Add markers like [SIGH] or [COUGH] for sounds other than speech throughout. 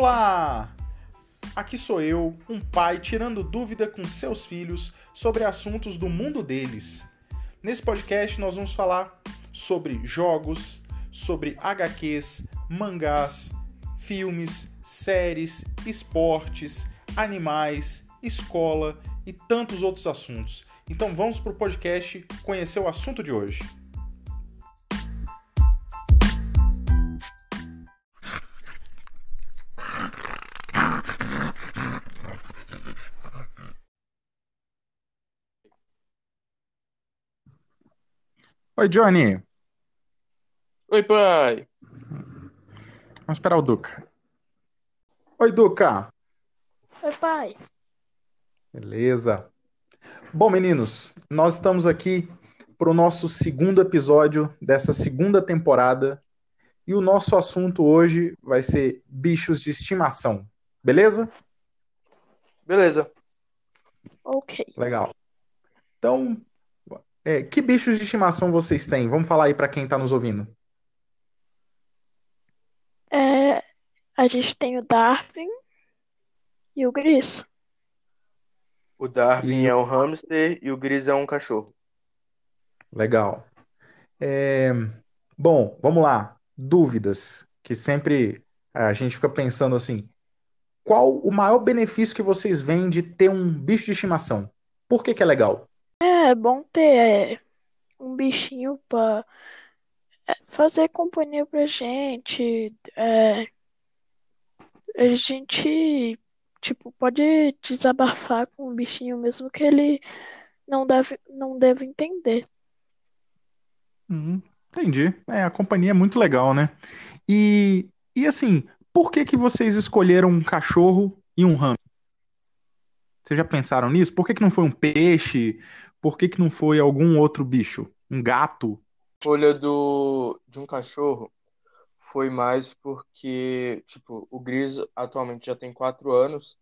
Olá! Aqui sou eu, um pai tirando dúvida com seus filhos sobre assuntos do mundo deles. Nesse podcast nós vamos falar sobre jogos, sobre HQs, mangás, filmes, séries, esportes, animais, escola e tantos outros assuntos. Então vamos para o podcast conhecer o assunto de hoje. Oi, Johnny. Oi, pai. Vamos esperar o Duca. Oi, Duca. Oi, pai. Beleza. Bom, meninos, nós estamos aqui para o nosso segundo episódio dessa segunda temporada e o nosso assunto hoje vai ser bichos de estimação. Beleza? Beleza. Ok. Legal. Então, é, que bichos de estimação vocês têm? Vamos falar aí para quem está nos ouvindo. É, a gente tem o Darwin e o Gris. O Darwin E- é um hamster e o Gris é um cachorro. Legal. É, bom, vamos lá. Dúvidas, que sempre a gente fica pensando assim: qual o maior benefício que vocês veem de ter um bicho de estimação? Por que que é legal? É bom ter é, um bichinho pra é, fazer companhia pra gente. É, a gente, tipo, pode desabafar com o bichinho mesmo que ele não deve, não deve entender. Hum, entendi. É, a companhia é muito legal, né? E, e assim, por que que vocês escolheram um cachorro e um hamster? Vocês já pensaram nisso? Por que que não foi um peixe? Por que que não foi algum outro bicho? Um gato? Escolha do de um cachorro foi mais porque, tipo, o Gris atualmente já tem quatro anos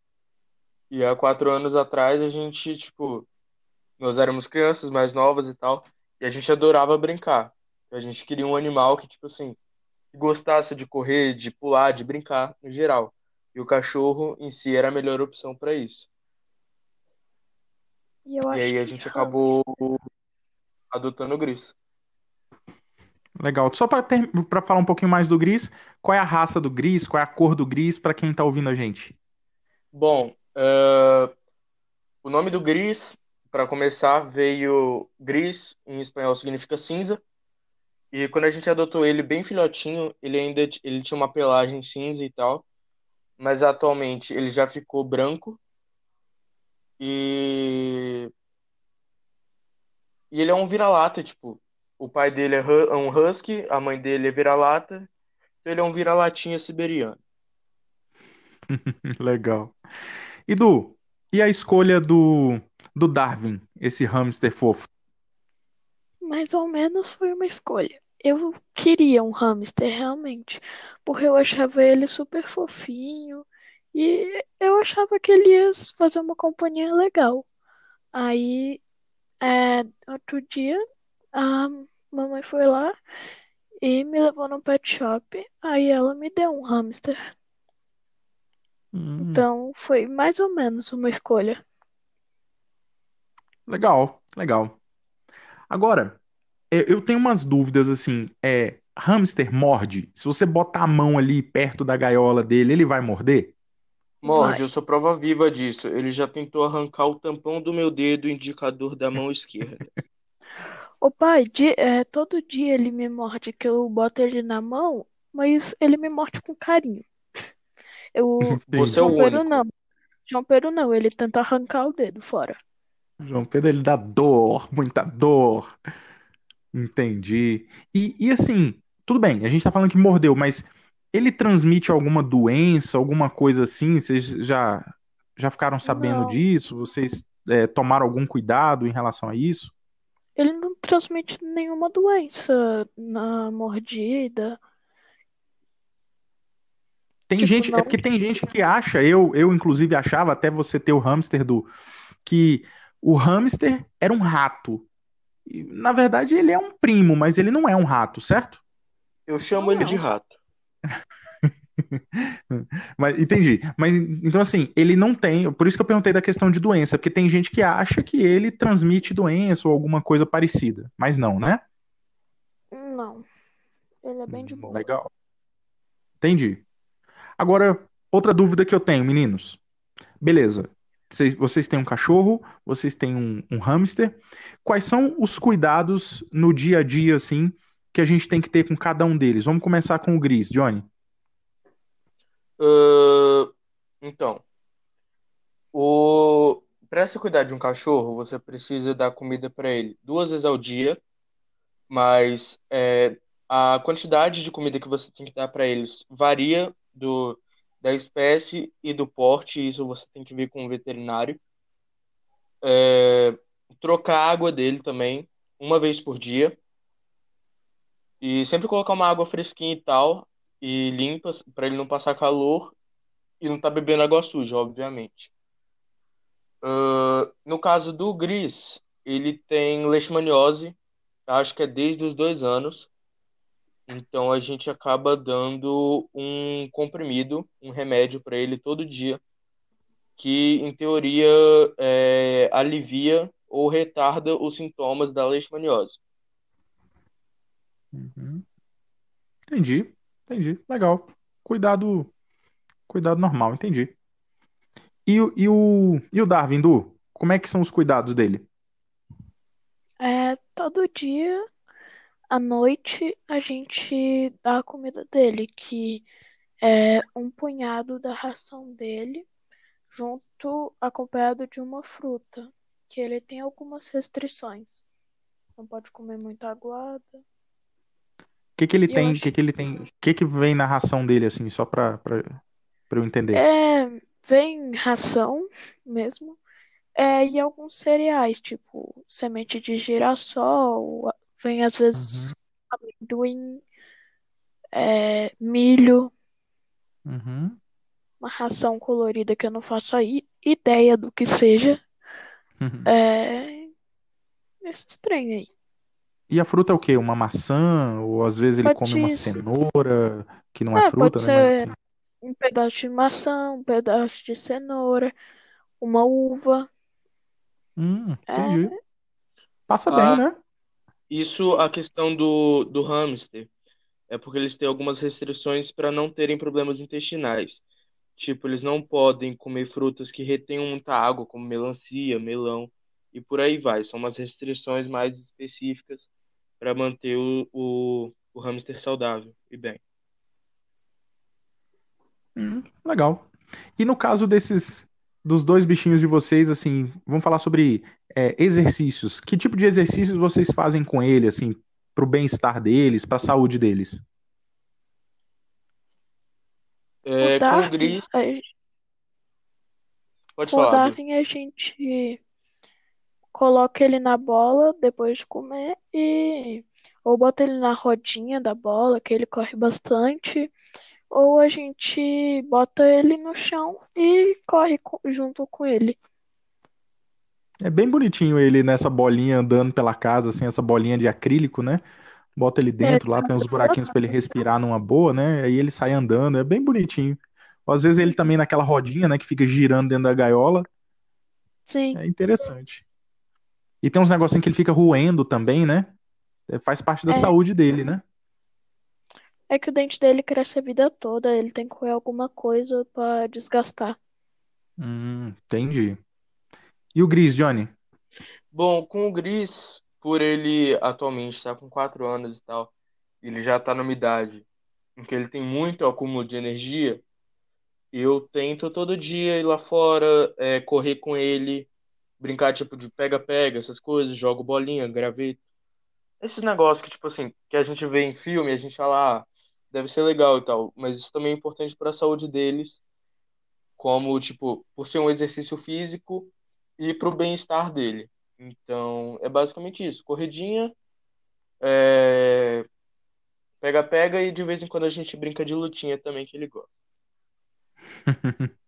e há quatro anos atrás a gente, tipo, nós éramos crianças mais novas e tal e a gente adorava brincar. A gente queria um animal que, tipo assim, gostasse de correr, de pular, de brincar no geral. E o cachorro em si era a melhor opção para isso. E eu E aí a gente acabou hamster- adotando o Gris. Legal. Só para falar um pouquinho mais do gris, qual é a raça do gris? Qual é a cor do gris para quem tá ouvindo a gente? Bom, eh, o nome do Gris, para começar, veio Gris, em espanhol significa cinza. E quando a gente adotou ele bem filhotinho, ele ainda t- ele tinha uma pelagem cinza e tal, mas atualmente ele já ficou branco e e ele é um vira-lata, tipo, o pai dele é é um husky, a mãe dele é vira-lata, então ele é um vira-latinha siberiano. [LAUGHS] Legal. E Du, e a escolha do, do Darwin, esse hamster fofo? Mais ou menos foi uma escolha. Eu queria um hamster realmente, porque eu achava ele super fofinho e eu achava que ele ia fazer uma companhia legal. Aí, é, outro dia, a mamãe foi lá e me levou no pet shop. Aí ela me deu um hamster. Hum, Então foi mais ou menos uma escolha. legal, legal. Agora, é, eu tenho umas dúvidas assim. É, hamster morde? Se você botar a mão ali perto da gaiola dele, ele vai morder? Morde, eu sou prova viva disso. Ele já tentou arrancar o tampão do meu dedo indicador da mão esquerda. [LAUGHS] Ô pai, di- é, todo dia ele me morde que eu boto ele na mão, mas ele me morde com carinho. Eu, Você é o João Pedro único. não. João Pedro não, ele tenta arrancar o dedo fora. João Pedro, ele dá dor, muita dor. Entendi. E, e assim, tudo bem, a gente tá falando que mordeu, mas ele transmite alguma doença, alguma coisa assim? Vocês já, já ficaram sabendo Não. disso? Vocês é, tomaram algum cuidado em relação a isso? Ele não transmite nenhuma doença na mordida. Tem Tipo, gente, é não. porque tem gente que acha, eu, eu inclusive achava, até você ter o hamster do, que o hamster era um rato. E, na verdade, ele é um primo, mas ele não é um rato, certo? Eu chamo ele de Não. rato. [LAUGHS] Mas entendi. Mas então assim, ele não tem, por isso que eu perguntei da questão de doença, porque tem gente que acha que ele transmite doença ou alguma coisa parecida, mas não, né? Não. Ele é bem de boa. Legal. Entendi. Agora, outra dúvida que eu tenho, meninos. Beleza. Vocês, vocês têm um cachorro, vocês têm um, um hamster. Quais são os cuidados no dia a dia, assim, que a gente tem que ter com cada um deles? Vamos começar com o Gris, Johnny. Uh, então, o... para se cuidar de um cachorro, você precisa dar comida para ele duas vezes ao dia, mas é, a quantidade de comida que você tem que dar para eles varia do, da espécie e do porte, isso você tem que ver com o veterinário. É, trocar a água dele também, uma vez por dia. E sempre colocar uma água fresquinha e tal, e limpa, para ele não passar calor e não tá bebendo água suja, obviamente. Uh, no caso do Gris, ele tem leishmaniose, acho que é desde os dois anos. Então a gente acaba dando um comprimido, um remédio para ele todo dia, que em teoria é, alivia ou retarda os sintomas da leishmaniose. Uhum. Entendi, entendi. Legal. Cuidado, cuidado normal, entendi. E, o- e o, e o Darwin, Du? Como é que são os cuidados dele? É, todo dia, à noite, a gente dá a comida dele, que é um punhado da ração dele, junto, acompanhado de uma fruta, que ele tem algumas restrições. Não pode comer muita aguada. O que que ele tem? O acho que que ele tem? O que que vem na ração dele, assim, só pra, pra, pra eu entender? É, vem ração mesmo. É, e alguns cereais, tipo semente de girassol, vem às vezes Uhum, amendoim, é, milho, uhum. uma ração colorida que eu não faço ideia do que seja. É, esses trem aí. E a fruta é o quê? Uma maçã? Ou às vezes ele come uma Pode, cenoura, que não é é, fruta, pode né? Mas ser tem... um pedaço de maçã, um pedaço de cenoura, uma uva. Hum, É, entendi. Passa bem, Ah, né? isso, a questão do, do hamster, é porque eles têm algumas restrições para não terem problemas intestinais. Tipo, eles não podem comer frutas que retenham muita água, como melancia, melão, e por aí vai. São umas restrições mais específicas para manter o, o, o hamster saudável e bem. Hum, legal. E no caso desses, dos dois bichinhos de vocês, assim, vamos falar sobre é, exercícios. Que tipo de exercícios vocês fazem com ele, assim, pro bem-estar deles, pra saúde deles? O É, com o Darwin, Gris, a pode o falar. Darwin, a gente coloca ele na bola depois de comer e ou bota ele na rodinha da bola, que ele corre bastante, ou a gente bota ele no chão e corre co- junto com ele. É bem bonitinho ele nessa bolinha andando pela casa, assim, essa bolinha de acrílico, né? Bota ele É, dentro, lá tá tem uns buraquinhos pra ele respirar numa boa, né? Aí ele sai andando, é bem bonitinho. Ou às vezes ele também naquela rodinha, né, que fica girando dentro da gaiola, Sim, é interessante. E tem uns negocinhos que ele fica roendo também, né? É, Faz parte da é. saúde dele, né? É que o dente dele cresce a vida toda, ele tem que comer alguma coisa pra desgastar. Hum, entendi. E o Gris, Johnny? Bom, com o Gris, por ele atualmente estar com 4 anos e tal, ele já está numa idade em que ele tem muito acúmulo de energia, eu tento todo dia ir lá fora, é, correr com ele, brincar tipo de pega-pega, essas coisas, jogo bolinha, graveto. Esses negócios que, tipo assim, que a gente vê em filme, a gente fala, ah, deve ser legal e tal, mas isso também é importante para a saúde deles, como, tipo, por ser um exercício físico e para o bem-estar dele. Então, é basicamente isso. Corridinha, é, pega-pega e de vez em quando a gente brinca de lutinha também, que ele gosta. [LAUGHS]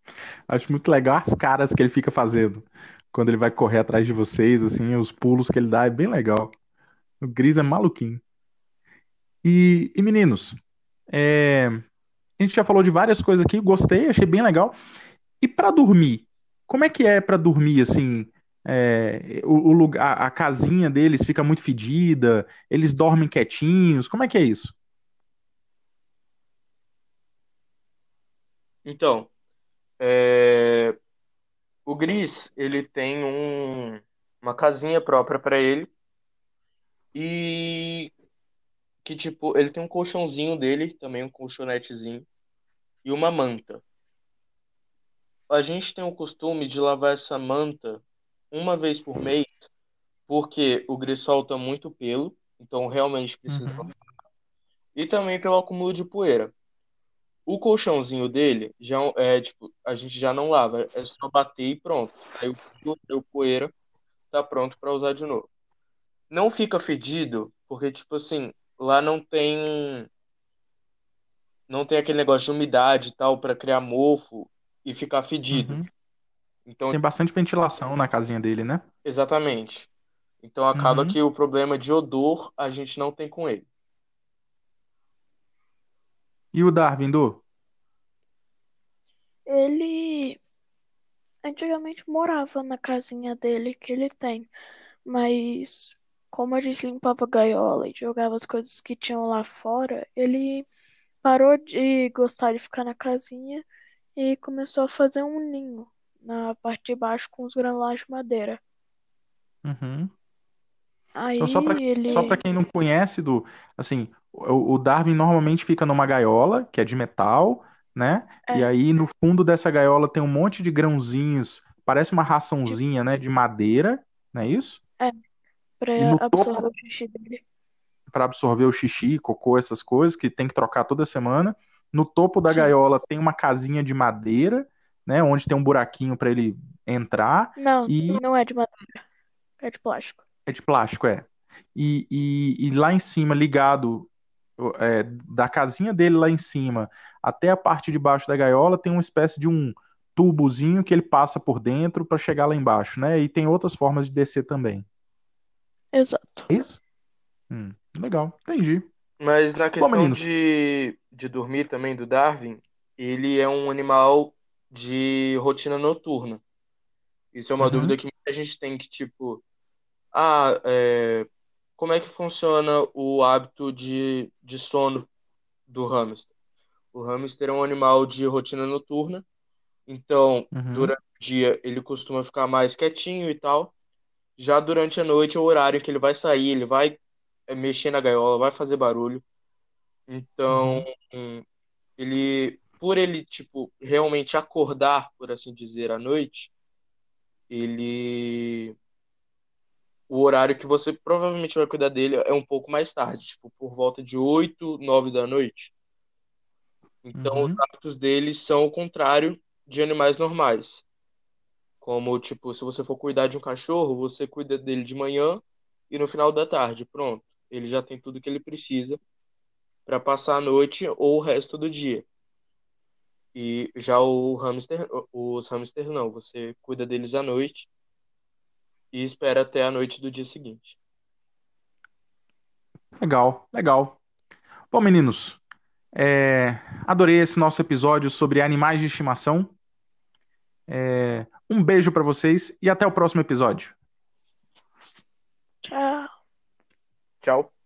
Acho muito legal as caras que ele fica fazendo quando ele vai correr atrás de vocês, assim, os pulos que ele dá, é bem legal. O Gris é maluquinho. E, e meninos, é, A gente já falou de várias coisas aqui, gostei, achei bem legal. E para dormir, como é que é para dormir assim? É, o, o, lugar, a casinha deles fica muito fedida, eles dormem quietinhos, como é que é isso? Então, é, o Gris, ele tem um, uma casinha própria para ele e que tipo, ele tem um colchãozinho dele, também um colchonetezinho e uma manta. A gente tem o costume de lavar essa manta uma vez por mês, porque o Gris solta muito pelo, então realmente precisa uhum. E também pelo acúmulo de poeira. O colchãozinho dele já é tipo, a gente já não lava, é só bater e pronto. Aí o, o poeira tá pronto para usar de novo. Não fica fedido, porque tipo assim, lá não tem não tem aquele negócio de umidade e tal para criar mofo e ficar fedido. Uhum. Então tem bastante ventilação na casinha dele, né? Exatamente. Então acaba uhum. que o problema de odor a gente não tem com ele. E o Darwin, do? Ele antigamente morava na casinha dele que ele tem, mas como a gente limpava a gaiola e jogava as coisas que tinham lá fora, ele parou de gostar de ficar na casinha e começou a fazer um ninho na parte de baixo com os granulados de madeira. Uhum. Aí então, só para ele... quem não conhece, do, assim, o, o Darwin normalmente fica numa gaiola, que é de metal, né? É. E aí no fundo dessa gaiola tem um monte de grãozinhos, parece uma raçãozinha, né, de madeira, não é isso? É, para absorver topo, o xixi dele. Para absorver o xixi, cocô, essas coisas que tem que trocar toda semana. No topo da Sim. gaiola tem uma casinha de madeira, né, onde tem um buraquinho para ele entrar. Não, e... não é de madeira, é de plástico. É de plástico, é. E, e, e lá em cima, ligado é, da casinha dele lá em cima até a parte de baixo da gaiola, tem uma espécie de um tubozinho que ele passa por dentro para chegar lá embaixo, né? E tem outras formas de descer também. Exato. É isso? Hum, legal, entendi. Mas na questão Bom, de, de dormir também do Darwin, ele é um animal de rotina noturna. Isso é uma uhum. dúvida que muita gente tem que, tipo, ah, é, como é que funciona o hábito de, de sono do hamster? O hamster é um animal de rotina noturna, então uhum. durante o dia ele costuma ficar mais quietinho e tal. Já durante a noite é o horário que ele vai sair, ele vai é, mexer na gaiola, vai fazer barulho. Então, uhum. ele, por ele, tipo, realmente acordar, por assim dizer, à noite, ele o horário que você provavelmente vai cuidar dele é um pouco mais tarde, tipo, por volta de 8, 9 da noite. Então, uhum. os hábitos deles são o contrário de animais normais. Como, tipo, se você for cuidar de um cachorro, você cuida dele de manhã e no final da tarde. Pronto. Ele já tem tudo que ele precisa para passar a noite ou o resto do dia. E já o hamster, os hamsters não, você cuida deles à noite e espera até a noite do dia seguinte. Legal, legal. Bom, meninos, é, adorei esse nosso episódio sobre animais de estimação. É, um beijo para vocês e até o próximo episódio. Tchau. Tchau.